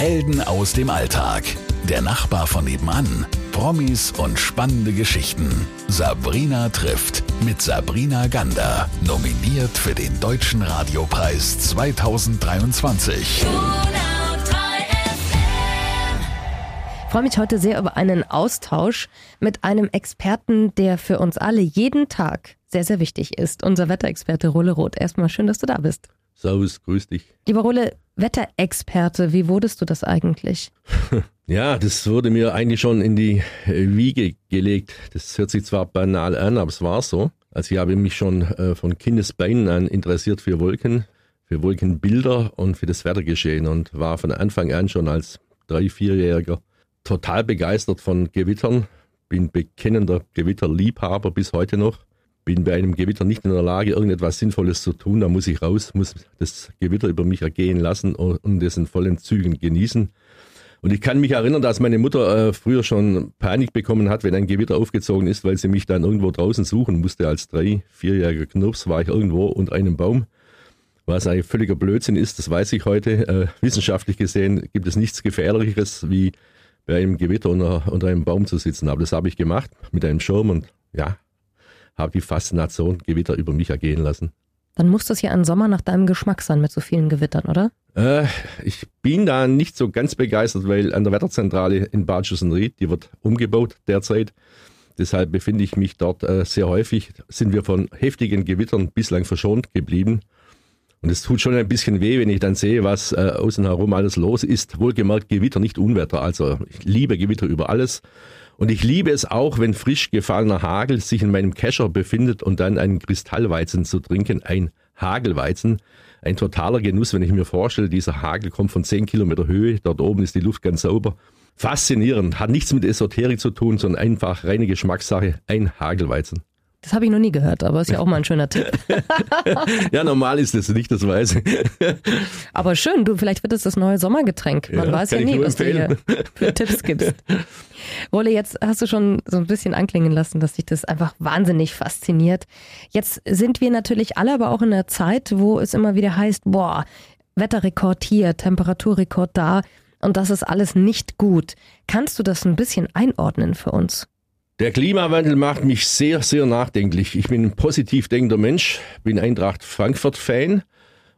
Helden aus dem Alltag. Der Nachbar von nebenan. Promis und spannende Geschichten. Sabrina trifft mit Sabrina Gander. Nominiert für den Deutschen Radiopreis 2023. Ich freue mich heute sehr über einen Austausch mit einem Experten, der für uns alle jeden Tag sehr, sehr wichtig ist. Unser Wetterexperte Rolle Roth. Erstmal schön, dass du da bist. Servus, grüß dich. Lieber Rolle, Wetterexperte, wie wurdest du das eigentlich? ja, das wurde mir eigentlich schon in die Wiege gelegt. Das hört sich zwar banal an, aber es war so. Also ich habe mich schon äh, von Kindesbeinen an interessiert für Wolken, für Wolkenbilder und für das Wettergeschehen und war von Anfang an schon als drei, vierjähriger total begeistert von Gewittern. Bin bekennender Gewitterliebhaber bis heute noch bin bei einem Gewitter nicht in der Lage, irgendetwas Sinnvolles zu tun. Da muss ich raus, muss das Gewitter über mich ergehen lassen und es in vollen Zügen genießen. Und ich kann mich erinnern, dass meine Mutter äh, früher schon Panik bekommen hat, wenn ein Gewitter aufgezogen ist, weil sie mich dann irgendwo draußen suchen musste. Als drei, vierjähriger Knirps war ich irgendwo unter einem Baum. Was ein völliger Blödsinn ist, das weiß ich heute. Äh, wissenschaftlich gesehen gibt es nichts Gefährlicheres, wie bei einem Gewitter unter, unter einem Baum zu sitzen. Aber das habe ich gemacht mit einem Schirm und ja, habe die Faszination Gewitter über mich ergehen lassen. Dann muss das ja ein Sommer nach deinem Geschmack sein mit so vielen Gewittern, oder? Äh, ich bin da nicht so ganz begeistert, weil an der Wetterzentrale in Bad Schussenried, die wird umgebaut derzeit. Deshalb befinde ich mich dort äh, sehr häufig. Sind wir von heftigen Gewittern bislang verschont geblieben. Und es tut schon ein bisschen weh, wenn ich dann sehe, was äh, außen herum alles los ist. Wohlgemerkt Gewitter, nicht Unwetter. Also ich liebe Gewitter über alles. Und ich liebe es auch, wenn frisch gefallener Hagel sich in meinem Kescher befindet und dann einen Kristallweizen zu trinken, ein Hagelweizen. Ein totaler Genuss, wenn ich mir vorstelle, dieser Hagel kommt von 10 Kilometer Höhe, dort oben ist die Luft ganz sauber. Faszinierend, hat nichts mit Esoterik zu tun, sondern einfach reine Geschmackssache, ein Hagelweizen. Das habe ich noch nie gehört, aber ist ja auch mal ein schöner Tipp. ja, normal ist es nicht, das weiß ich. aber schön, du, vielleicht wird es das neue Sommergetränk. Man ja, weiß ja nie, was du hier für Tipps gibst. Wolle, jetzt hast du schon so ein bisschen anklingen lassen, dass dich das einfach wahnsinnig fasziniert. Jetzt sind wir natürlich alle aber auch in einer Zeit, wo es immer wieder heißt, boah, Wetterrekord hier, Temperaturrekord da und das ist alles nicht gut. Kannst du das ein bisschen einordnen für uns? Der Klimawandel macht mich sehr, sehr nachdenklich. Ich bin ein positiv denkender Mensch, bin Eintracht Frankfurt-Fan.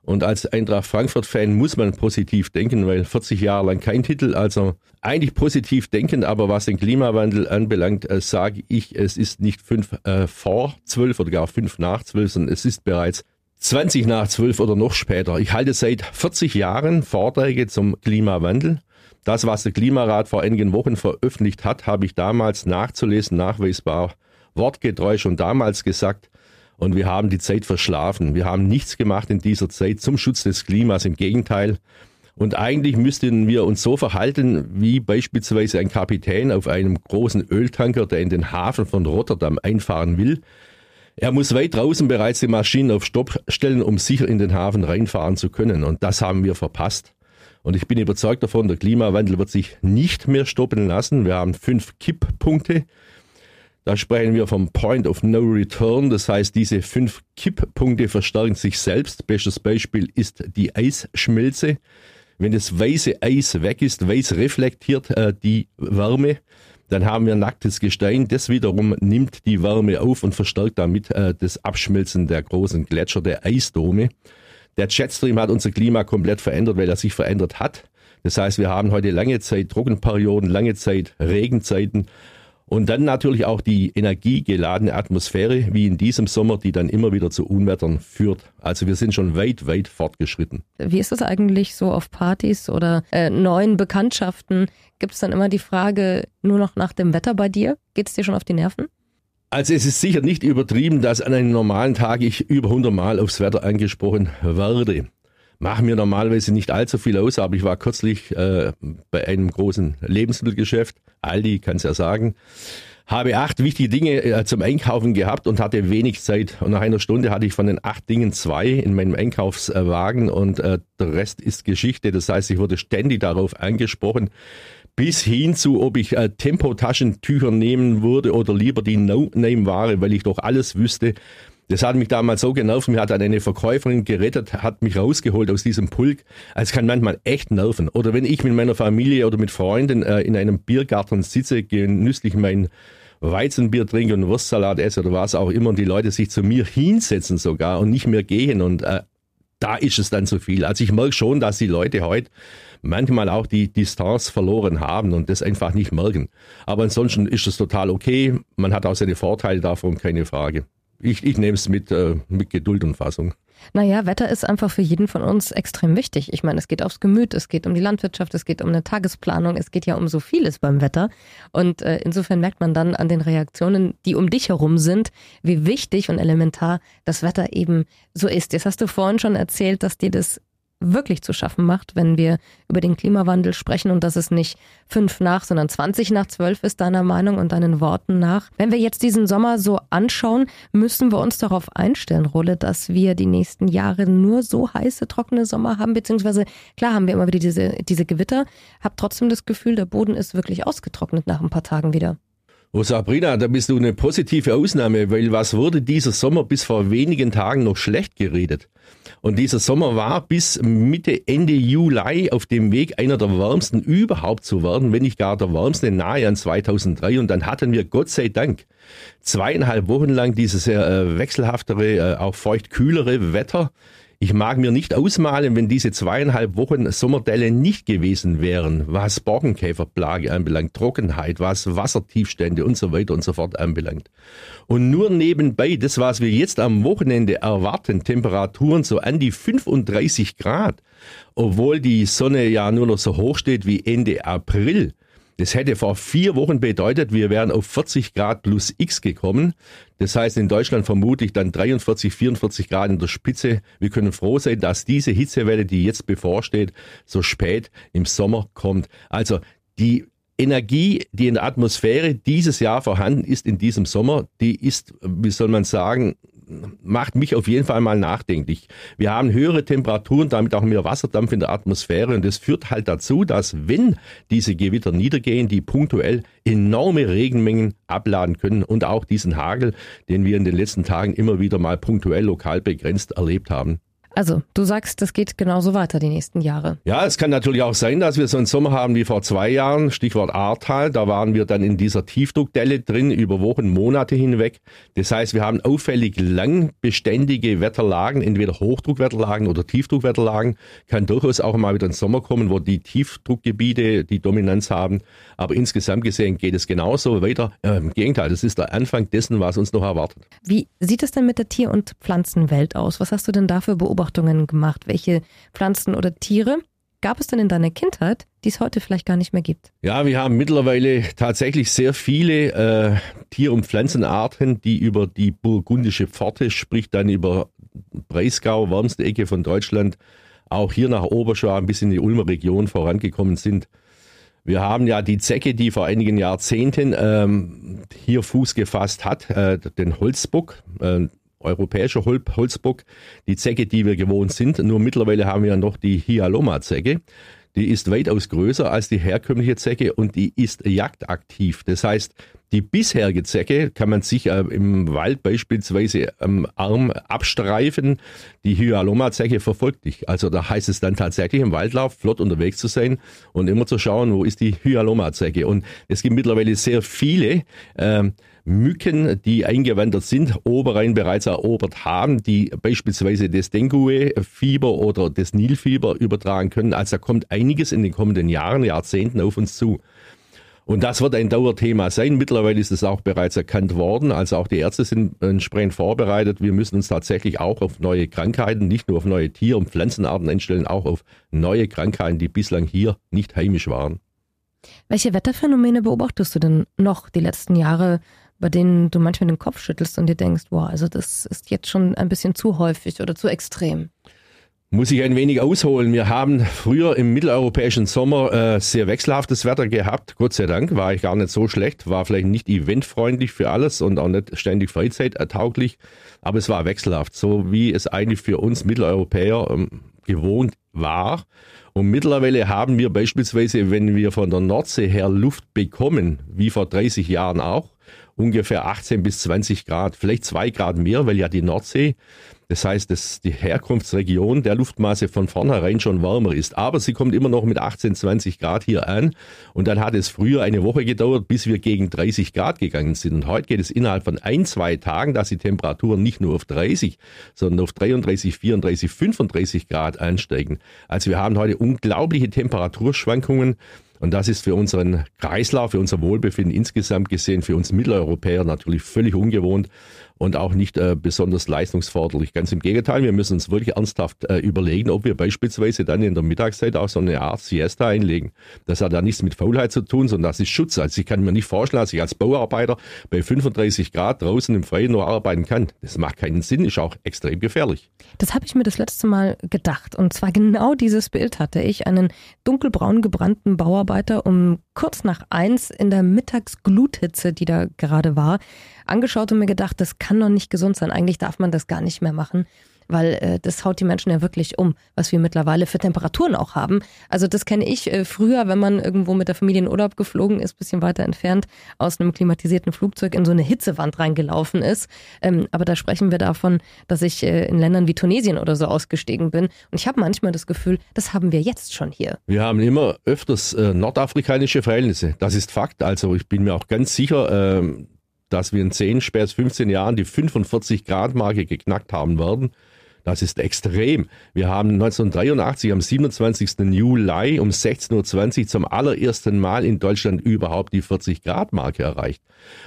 Und als Eintracht Frankfurt-Fan muss man positiv denken, weil 40 Jahre lang kein Titel. Also eigentlich positiv denken, aber was den Klimawandel anbelangt, äh, sage ich, es ist nicht fünf äh, vor zwölf oder gar fünf nach zwölf, sondern es ist bereits 20 nach zwölf oder noch später. Ich halte seit 40 Jahren Vorträge zum Klimawandel das, was der Klimarat vor einigen Wochen veröffentlicht hat, habe ich damals nachzulesen, nachweisbar, wortgetreu schon damals gesagt. Und wir haben die Zeit verschlafen. Wir haben nichts gemacht in dieser Zeit zum Schutz des Klimas. Im Gegenteil. Und eigentlich müssten wir uns so verhalten, wie beispielsweise ein Kapitän auf einem großen Öltanker, der in den Hafen von Rotterdam einfahren will. Er muss weit draußen bereits die Maschinen auf Stopp stellen, um sicher in den Hafen reinfahren zu können. Und das haben wir verpasst. Und ich bin überzeugt davon, der Klimawandel wird sich nicht mehr stoppen lassen. Wir haben fünf Kipppunkte. Da sprechen wir vom Point of No Return. Das heißt, diese fünf Kipppunkte verstärken sich selbst. Bestes Beispiel ist die Eisschmelze. Wenn das weiße Eis weg ist, weiß reflektiert äh, die Wärme, dann haben wir nacktes Gestein. Das wiederum nimmt die Wärme auf und verstärkt damit äh, das Abschmelzen der großen Gletscher, der Eisdome. Der Jetstream hat unser Klima komplett verändert, weil er sich verändert hat. Das heißt, wir haben heute lange Zeit Trockenperioden, lange Zeit Regenzeiten und dann natürlich auch die energiegeladene Atmosphäre, wie in diesem Sommer, die dann immer wieder zu Unwettern führt. Also wir sind schon weit, weit fortgeschritten. Wie ist das eigentlich so auf Partys oder äh, neuen Bekanntschaften? Gibt es dann immer die Frage nur noch nach dem Wetter bei dir? Geht es dir schon auf die Nerven? Also es ist sicher nicht übertrieben, dass an einem normalen Tag ich über 100 Mal aufs Wetter angesprochen werde. Machen mir normalerweise nicht allzu viel aus, aber ich war kürzlich äh, bei einem großen Lebensmittelgeschäft, Aldi kann es ja sagen, habe acht wichtige Dinge äh, zum Einkaufen gehabt und hatte wenig Zeit. Und nach einer Stunde hatte ich von den acht Dingen zwei in meinem Einkaufswagen und äh, der Rest ist Geschichte. Das heißt, ich wurde ständig darauf angesprochen, bis hin zu, ob ich äh, Tempotaschentücher nehmen würde oder lieber die No-Name-Ware, weil ich doch alles wüsste. Das hat mich damals so genervt. Mir hat dann eine Verkäuferin gerettet, hat mich rausgeholt aus diesem Pulk. Also es kann manchmal echt nerven. Oder wenn ich mit meiner Familie oder mit Freunden äh, in einem Biergarten sitze, genüsslich mein Weizenbier trinke und Wurstsalat esse oder was auch immer und die Leute sich zu mir hinsetzen sogar und nicht mehr gehen und äh, da ist es dann zu viel. Also ich merke schon, dass die Leute heute manchmal auch die Distanz verloren haben und das einfach nicht merken. Aber ansonsten ist es total okay. Man hat auch seine Vorteile davon, keine Frage. Ich, ich nehme es mit, äh, mit Geduld und Fassung. Naja, Wetter ist einfach für jeden von uns extrem wichtig. Ich meine, es geht aufs Gemüt, es geht um die Landwirtschaft, es geht um eine Tagesplanung, es geht ja um so vieles beim Wetter. Und äh, insofern merkt man dann an den Reaktionen, die um dich herum sind, wie wichtig und elementar das Wetter eben so ist. Jetzt hast du vorhin schon erzählt, dass dir das wirklich zu schaffen macht, wenn wir über den Klimawandel sprechen und dass es nicht fünf nach, sondern 20 nach zwölf ist, deiner Meinung und deinen Worten nach. Wenn wir jetzt diesen Sommer so anschauen, müssen wir uns darauf einstellen, Rolle, dass wir die nächsten Jahre nur so heiße, trockene Sommer haben, beziehungsweise klar haben wir immer wieder diese, diese Gewitter, hab trotzdem das Gefühl, der Boden ist wirklich ausgetrocknet nach ein paar Tagen wieder. Oh Sabrina, da bist du eine positive Ausnahme, weil was wurde dieser Sommer bis vor wenigen Tagen noch schlecht geredet? Und dieser Sommer war bis Mitte, Ende Juli auf dem Weg, einer der wärmsten überhaupt zu werden, wenn nicht gar der wärmste nahe an 2003. Und dann hatten wir Gott sei Dank zweieinhalb Wochen lang dieses äh, wechselhaftere, äh, auch feucht kühlere Wetter. Ich mag mir nicht ausmalen, wenn diese zweieinhalb Wochen Sommerdelle nicht gewesen wären, was Borkenkäferplage anbelangt, Trockenheit, was Wassertiefstände und so weiter und so fort anbelangt. Und nur nebenbei, das, was wir jetzt am Wochenende erwarten, Temperaturen so an die 35 Grad, obwohl die Sonne ja nur noch so hoch steht wie Ende April. Das hätte vor vier Wochen bedeutet, wir wären auf 40 Grad plus X gekommen. Das heißt in Deutschland vermutlich dann 43, 44 Grad in der Spitze. Wir können froh sein, dass diese Hitzewelle, die jetzt bevorsteht, so spät im Sommer kommt. Also die Energie, die in der Atmosphäre dieses Jahr vorhanden ist in diesem Sommer, die ist, wie soll man sagen, macht mich auf jeden Fall mal nachdenklich. Wir haben höhere Temperaturen, damit auch mehr Wasserdampf in der Atmosphäre und das führt halt dazu, dass wenn diese Gewitter niedergehen, die punktuell enorme Regenmengen abladen können und auch diesen Hagel, den wir in den letzten Tagen immer wieder mal punktuell lokal begrenzt erlebt haben. Also, du sagst, das geht genauso weiter die nächsten Jahre. Ja, es kann natürlich auch sein, dass wir so einen Sommer haben wie vor zwei Jahren, Stichwort Ahrtal. Da waren wir dann in dieser Tiefdruckdelle drin über Wochen, Monate hinweg. Das heißt, wir haben auffällig lang beständige Wetterlagen, entweder Hochdruckwetterlagen oder Tiefdruckwetterlagen. Kann durchaus auch mal wieder ein Sommer kommen, wo die Tiefdruckgebiete die Dominanz haben. Aber insgesamt gesehen geht es genauso weiter. Äh, Im Gegenteil, das ist der Anfang dessen, was uns noch erwartet. Wie sieht es denn mit der Tier- und Pflanzenwelt aus? Was hast du denn dafür beobachtet? Beobachtungen gemacht? Welche Pflanzen oder Tiere gab es denn in deiner Kindheit, die es heute vielleicht gar nicht mehr gibt? Ja, wir haben mittlerweile tatsächlich sehr viele äh, Tier- und Pflanzenarten, die über die burgundische Pforte, sprich dann über Breisgau, wärmste Ecke von Deutschland, auch hier nach Oberschwaben bis in die Ulmer Region vorangekommen sind. Wir haben ja die Zecke, die vor einigen Jahrzehnten ähm, hier Fuß gefasst hat, äh, den Holzbock. Äh, europäischer Holzbock, die Zecke, die wir gewohnt sind. Nur mittlerweile haben wir ja noch die Hyaloma-Zecke. Die ist weitaus größer als die herkömmliche Zecke und die ist jagdaktiv. Das heißt, die bisherige Zecke kann man sich äh, im Wald beispielsweise am Arm abstreifen. Die Hyaloma-Zecke verfolgt dich. Also da heißt es dann tatsächlich im Waldlauf flott unterwegs zu sein und immer zu schauen, wo ist die Hyaloma-Zecke. Und es gibt mittlerweile sehr viele ähm, Mücken, die eingewandert sind, Oberrhein bereits erobert haben, die beispielsweise das Dengue-Fieber oder das Nilfieber übertragen können. Also da kommt einiges in den kommenden Jahren, Jahrzehnten auf uns zu. Und das wird ein Dauerthema sein. Mittlerweile ist es auch bereits erkannt worden. Also auch die Ärzte sind entsprechend vorbereitet. Wir müssen uns tatsächlich auch auf neue Krankheiten, nicht nur auf neue Tier- und Pflanzenarten einstellen, auch auf neue Krankheiten, die bislang hier nicht heimisch waren. Welche Wetterphänomene beobachtest du denn noch die letzten Jahre bei denen du manchmal den Kopf schüttelst und dir denkst, boah, also das ist jetzt schon ein bisschen zu häufig oder zu extrem? Muss ich ein wenig ausholen. Wir haben früher im mitteleuropäischen Sommer äh, sehr wechselhaftes Wetter gehabt. Gott sei Dank war ich gar nicht so schlecht, war vielleicht nicht eventfreundlich für alles und auch nicht ständig freizeittauglich, aber es war wechselhaft, so wie es eigentlich für uns Mitteleuropäer ähm, gewohnt war. Und mittlerweile haben wir beispielsweise, wenn wir von der Nordsee her Luft bekommen, wie vor 30 Jahren auch, ungefähr 18 bis 20 Grad, vielleicht zwei Grad mehr, weil ja die Nordsee das heißt, dass die Herkunftsregion der Luftmasse von vornherein schon wärmer ist. Aber sie kommt immer noch mit 18, 20 Grad hier an. Und dann hat es früher eine Woche gedauert, bis wir gegen 30 Grad gegangen sind. Und heute geht es innerhalb von ein, zwei Tagen, dass die Temperaturen nicht nur auf 30, sondern auf 33, 34, 35 Grad ansteigen. Also wir haben heute unglaubliche Temperaturschwankungen. Und das ist für unseren Kreislauf, für unser Wohlbefinden insgesamt gesehen, für uns Mitteleuropäer natürlich völlig ungewohnt und auch nicht äh, besonders leistungsförderlich. Ganz im Gegenteil, wir müssen uns wirklich ernsthaft äh, überlegen, ob wir beispielsweise dann in der Mittagszeit auch so eine Art Siesta einlegen. Das hat ja nichts mit Faulheit zu tun, sondern das ist Schutz. Also ich kann mir nicht vorstellen, dass ich als Bauarbeiter bei 35 Grad draußen im Freien nur arbeiten kann. Das macht keinen Sinn, ist auch extrem gefährlich. Das habe ich mir das letzte Mal gedacht. Und zwar genau dieses Bild hatte ich. Einen dunkelbraun gebrannten Bauarbeiter um kurz nach eins in der Mittagsgluthitze, die da gerade war, angeschaut und mir gedacht, das kann doch nicht gesund sein. Eigentlich darf man das gar nicht mehr machen weil äh, das haut die Menschen ja wirklich um, was wir mittlerweile für Temperaturen auch haben. Also das kenne ich äh, früher, wenn man irgendwo mit der Familie in Urlaub geflogen ist, bisschen weiter entfernt, aus einem klimatisierten Flugzeug in so eine Hitzewand reingelaufen ist. Ähm, aber da sprechen wir davon, dass ich äh, in Ländern wie Tunesien oder so ausgestiegen bin. Und ich habe manchmal das Gefühl, das haben wir jetzt schon hier. Wir haben immer öfters äh, nordafrikanische Verhältnisse. Das ist Fakt. Also ich bin mir auch ganz sicher, äh, dass wir in 10, spätestens 15 Jahren die 45 Grad Marke geknackt haben werden. Das ist extrem. Wir haben 1983 am 27. Juli um 16.20 Uhr zum allerersten Mal in Deutschland überhaupt die 40 Grad Marke erreicht.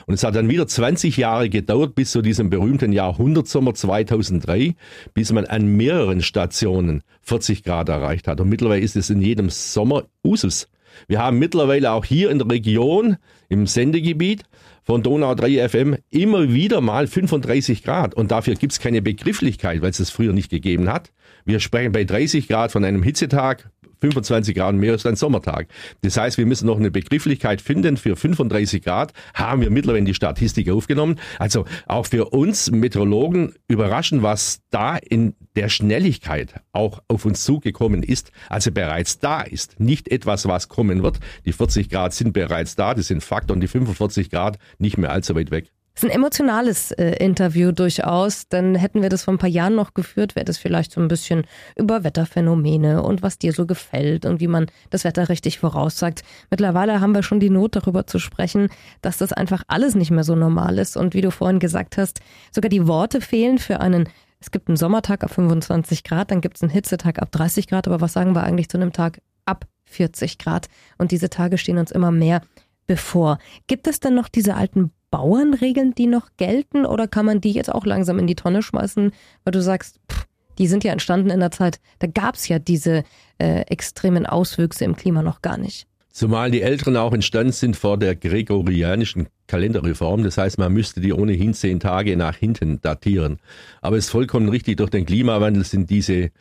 Und es hat dann wieder 20 Jahre gedauert bis zu diesem berühmten Jahrhundertsommer 2003, bis man an mehreren Stationen 40 Grad erreicht hat. Und mittlerweile ist es in jedem Sommer Usus. Wir haben mittlerweile auch hier in der Region, im Sendegebiet, von Donau 3 FM immer wieder mal 35 Grad. Und dafür gibt's keine Begrifflichkeit, weil es das früher nicht gegeben hat. Wir sprechen bei 30 Grad von einem Hitzetag, 25 Grad mehr ist ein Sommertag. Das heißt, wir müssen noch eine Begrifflichkeit finden. Für 35 Grad haben wir mittlerweile die Statistik aufgenommen. Also auch für uns Meteorologen überraschend, was da in der Schnelligkeit auch auf uns zugekommen ist, also bereits da ist. Nicht etwas, was kommen wird. Die 40 Grad sind bereits da, das sind Fakt und die 45 Grad nicht mehr allzu weit weg. Das ist ein emotionales äh, Interview durchaus, denn hätten wir das vor ein paar Jahren noch geführt, wäre das vielleicht so ein bisschen über Wetterphänomene und was dir so gefällt und wie man das Wetter richtig voraussagt. Mittlerweile haben wir schon die Not darüber zu sprechen, dass das einfach alles nicht mehr so normal ist und wie du vorhin gesagt hast, sogar die Worte fehlen für einen es gibt einen Sommertag ab 25 Grad, dann gibt es einen Hitzetag ab 30 Grad, aber was sagen wir eigentlich zu einem Tag ab 40 Grad? Und diese Tage stehen uns immer mehr bevor. Gibt es denn noch diese alten Bauernregeln, die noch gelten, oder kann man die jetzt auch langsam in die Tonne schmeißen, weil du sagst, pff, die sind ja entstanden in der Zeit, da gab es ja diese äh, extremen Auswüchse im Klima noch gar nicht. Zumal die Älteren auch entstanden sind vor der gregorianischen Kalenderreform. Das heißt, man müsste die ohnehin zehn Tage nach hinten datieren. Aber es ist vollkommen richtig, durch den Klimawandel sind diese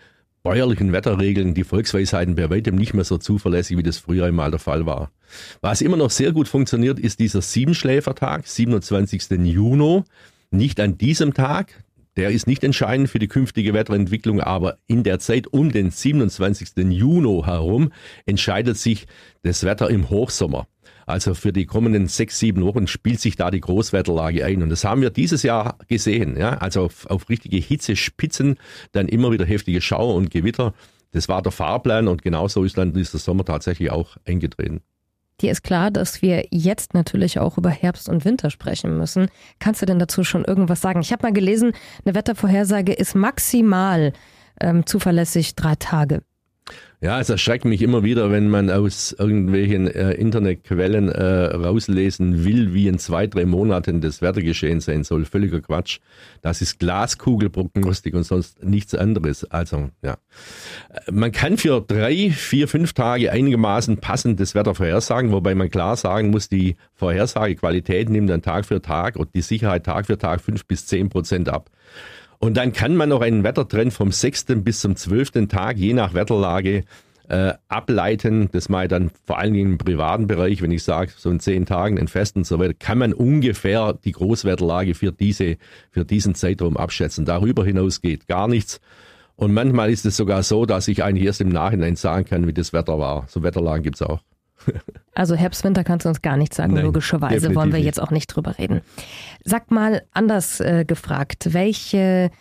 bäuerlichen Wetterregeln, die Volksweisheiten bei weitem nicht mehr so zuverlässig, wie das früher einmal der Fall war. Was immer noch sehr gut funktioniert, ist dieser Siebenschläfertag, 27. Juni. Nicht an diesem Tag, der ist nicht entscheidend für die künftige Wetterentwicklung, aber in der Zeit um den 27. Juni herum entscheidet sich das Wetter im Hochsommer. Also für die kommenden sechs, sieben Wochen spielt sich da die Großwetterlage ein. Und das haben wir dieses Jahr gesehen. Ja? Also auf, auf richtige Hitzespitzen, dann immer wieder heftige Schauer und Gewitter. Das war der Fahrplan und genauso ist dann dieser Sommer tatsächlich auch eingetreten. Dir ist klar, dass wir jetzt natürlich auch über Herbst und Winter sprechen müssen. Kannst du denn dazu schon irgendwas sagen? Ich habe mal gelesen, eine Wettervorhersage ist maximal ähm, zuverlässig drei Tage. Ja, es erschreckt mich immer wieder, wenn man aus irgendwelchen äh, Internetquellen äh, rauslesen will, wie in zwei, drei Monaten das Wettergeschehen sein soll. Völliger Quatsch. Das ist Glaskugelprognostik und sonst nichts anderes. Also, ja. Man kann für drei, vier, fünf Tage einigermaßen passend das Wetter vorhersagen, wobei man klar sagen muss, die Vorhersagequalität nimmt dann Tag für Tag und die Sicherheit Tag für Tag fünf bis zehn Prozent ab. Und dann kann man noch einen Wettertrend vom sechsten bis zum zwölften Tag, je nach Wetterlage, äh, ableiten. Das mache ich dann vor allen Dingen im privaten Bereich, wenn ich sage, so in zehn Tagen, in Festen und so weiter, kann man ungefähr die Großwetterlage für, diese, für diesen Zeitraum abschätzen. Darüber hinaus geht gar nichts. Und manchmal ist es sogar so, dass ich eigentlich erst im Nachhinein sagen kann, wie das Wetter war. So Wetterlagen gibt's auch. Also Herbst, Winter kannst du uns gar nichts sagen, Nein, logischerweise wollen wir jetzt auch nicht drüber reden. Sag mal anders äh, gefragt, welche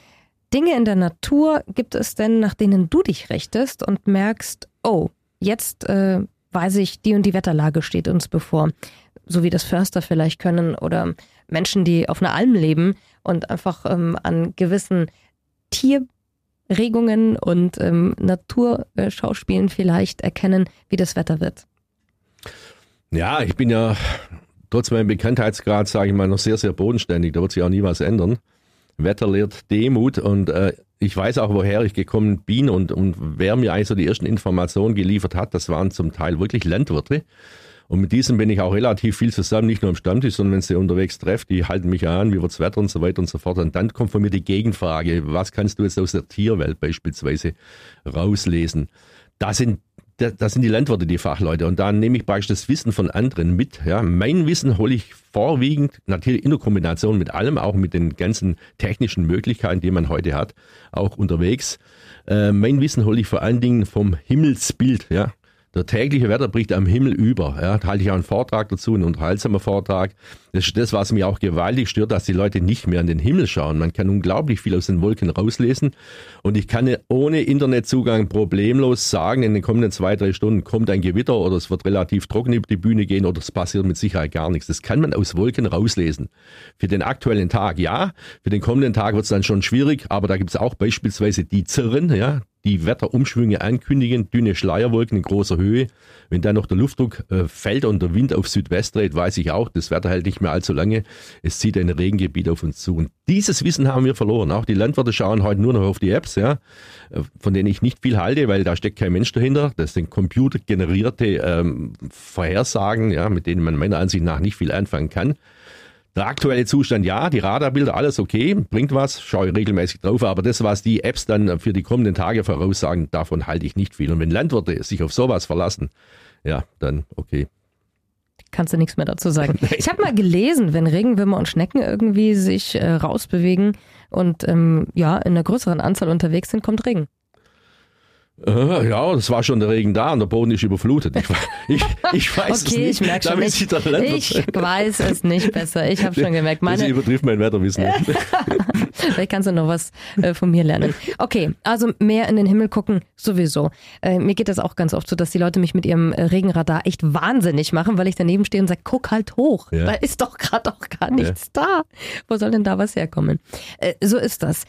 Dinge in der Natur gibt es denn, nach denen du dich richtest und merkst, oh, jetzt äh, weiß ich, die und die Wetterlage steht uns bevor. So wie das Förster vielleicht können oder Menschen, die auf einer Alm leben und einfach ähm, an gewissen Tierregungen und ähm, Naturschauspielen vielleicht erkennen, wie das Wetter wird. Ja, ich bin ja trotz meinem Bekanntheitsgrad, sage ich mal, noch sehr, sehr bodenständig. Da wird sich auch nie was ändern. Wetter lehrt Demut und äh, ich weiß auch, woher ich gekommen bin und, und wer mir eigentlich so die ersten Informationen geliefert hat, das waren zum Teil wirklich Landwirte. Und mit diesen bin ich auch relativ viel zusammen, nicht nur am Stammtisch, sondern wenn sie unterwegs trefft, die halten mich an, wie wird's Wetter und so weiter und so fort. Und dann kommt von mir die Gegenfrage, was kannst du jetzt aus der Tierwelt beispielsweise rauslesen? Da sind das sind die Landwirte, die Fachleute. Und da nehme ich praktisch das Wissen von anderen mit. Ja. Mein Wissen hole ich vorwiegend, natürlich in der Kombination mit allem, auch mit den ganzen technischen Möglichkeiten, die man heute hat, auch unterwegs. Äh, mein Wissen hole ich vor allen Dingen vom Himmelsbild. Ja. Der tägliche Wetter bricht am Himmel über. Ja, da halte ich auch einen Vortrag dazu, einen unterhaltsamen Vortrag. Das ist das, was mich auch gewaltig stört, dass die Leute nicht mehr an den Himmel schauen. Man kann unglaublich viel aus den Wolken rauslesen. Und ich kann ohne Internetzugang problemlos sagen, in den kommenden zwei, drei Stunden kommt ein Gewitter oder es wird relativ trocken über die Bühne gehen oder es passiert mit Sicherheit gar nichts. Das kann man aus Wolken rauslesen. Für den aktuellen Tag ja, für den kommenden Tag wird es dann schon schwierig, aber da gibt es auch beispielsweise die Zirren, ja, die Wetterumschwünge ankündigen, dünne Schleierwolken in großer Höhe. Wenn dann noch der Luftdruck äh, fällt und der Wind auf Südwest dreht, weiß ich auch, das Wetter hält nicht mehr allzu lange. Es zieht ein Regengebiet auf uns zu. Und dieses Wissen haben wir verloren. Auch die Landwirte schauen heute nur noch auf die Apps, ja, von denen ich nicht viel halte, weil da steckt kein Mensch dahinter. Das sind computergenerierte ähm, Vorhersagen, ja, mit denen man meiner Ansicht nach nicht viel anfangen kann. Der aktuelle Zustand, ja, die Radarbilder, alles okay, bringt was, schaue ich regelmäßig drauf, aber das, was die Apps dann für die kommenden Tage voraussagen, davon halte ich nicht viel. Und wenn Landwirte sich auf sowas verlassen, ja, dann okay. Kannst du nichts mehr dazu sagen. Ich habe mal gelesen, wenn Regenwürmer und Schnecken irgendwie sich äh, rausbewegen und ähm, ja, in einer größeren Anzahl unterwegs sind, kommt Regen. Äh, ja, das war schon der Regen da und der Boden ist überflutet. Ich, ich, ich weiß okay, es nicht. Ich schon, ich, ich weiß es nicht besser. Ich habe schon gemerkt. Meine, das übertrifft mein Wetterwissen. Vielleicht kannst du noch was äh, von mir lernen. Okay, also mehr in den Himmel gucken, sowieso. Äh, mir geht das auch ganz oft so, dass die Leute mich mit ihrem Regenradar echt wahnsinnig machen, weil ich daneben stehe und sage, guck halt hoch. Ja. Da ist doch gerade auch gar nichts ja. da. Wo soll denn da was herkommen? So ist das.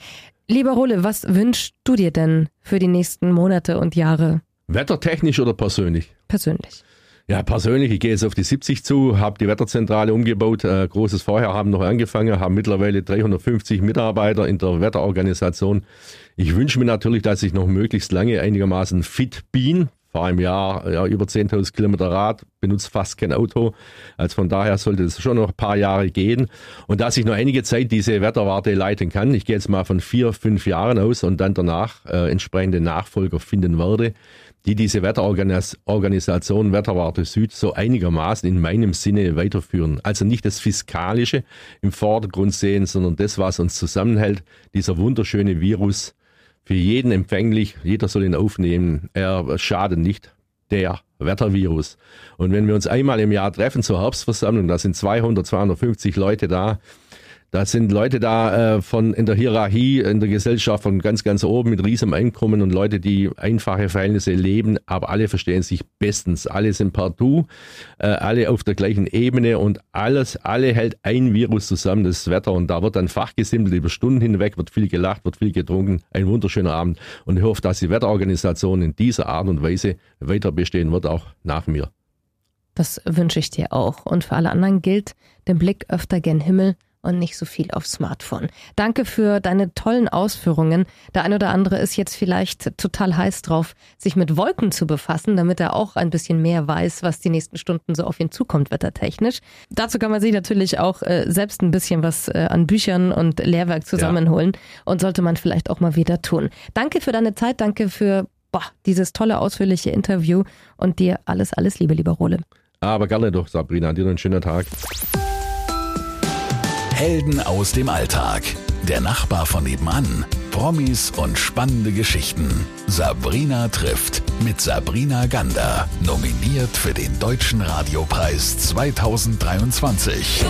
Lieber Role, was wünschst du dir denn für die nächsten Monate und Jahre? Wettertechnisch oder persönlich? Persönlich. Ja, persönlich, ich gehe jetzt auf die 70 zu, habe die Wetterzentrale umgebaut, äh, großes Vorhaben noch angefangen, haben mittlerweile 350 Mitarbeiter in der Wetterorganisation. Ich wünsche mir natürlich, dass ich noch möglichst lange einigermaßen fit bin, fahre im Jahr ja, über 10.000 Kilometer Rad, benutze fast kein Auto. Also von daher sollte es schon noch ein paar Jahre gehen. Und dass ich noch einige Zeit diese Wetterwarte leiten kann, ich gehe jetzt mal von vier, fünf Jahren aus und dann danach äh, entsprechende Nachfolger finden werde, die diese Wetterorganisation Wetterwarte Süd so einigermaßen in meinem Sinne weiterführen. Also nicht das Fiskalische im Vordergrund sehen, sondern das, was uns zusammenhält, dieser wunderschöne Virus, für jeden empfänglich, jeder soll ihn aufnehmen, er schadet nicht, der Wettervirus. Und wenn wir uns einmal im Jahr treffen zur Herbstversammlung, da sind 200, 250 Leute da, da sind Leute da äh, von in der Hierarchie, in der Gesellschaft von ganz, ganz oben mit riesigem Einkommen und Leute, die einfache Verhältnisse leben, aber alle verstehen sich bestens. Alle sind partout, äh, alle auf der gleichen Ebene und alles, alle hält ein Virus zusammen, das Wetter. Und da wird dann fachgesimpelt über Stunden hinweg, wird viel gelacht, wird viel getrunken. Ein wunderschöner Abend. Und ich hoffe, dass die Wetterorganisation in dieser Art und Weise weiter bestehen wird, auch nach mir. Das wünsche ich dir auch. Und für alle anderen gilt, den Blick öfter gen Himmel und nicht so viel aufs Smartphone. Danke für deine tollen Ausführungen. Der ein oder andere ist jetzt vielleicht total heiß drauf, sich mit Wolken zu befassen, damit er auch ein bisschen mehr weiß, was die nächsten Stunden so auf ihn zukommt, wettertechnisch. Dazu kann man sich natürlich auch äh, selbst ein bisschen was äh, an Büchern und Lehrwerk zusammenholen ja. und sollte man vielleicht auch mal wieder tun. Danke für deine Zeit, danke für boah, dieses tolle, ausführliche Interview und dir alles, alles Liebe, lieber Role. Aber gerne doch, Sabrina. Dir einen schönen Tag. Helden aus dem Alltag. Der Nachbar von nebenan. Promis und spannende Geschichten. Sabrina trifft. mit Sabrina Gander. Nominiert für den Deutschen Radiopreis 2023.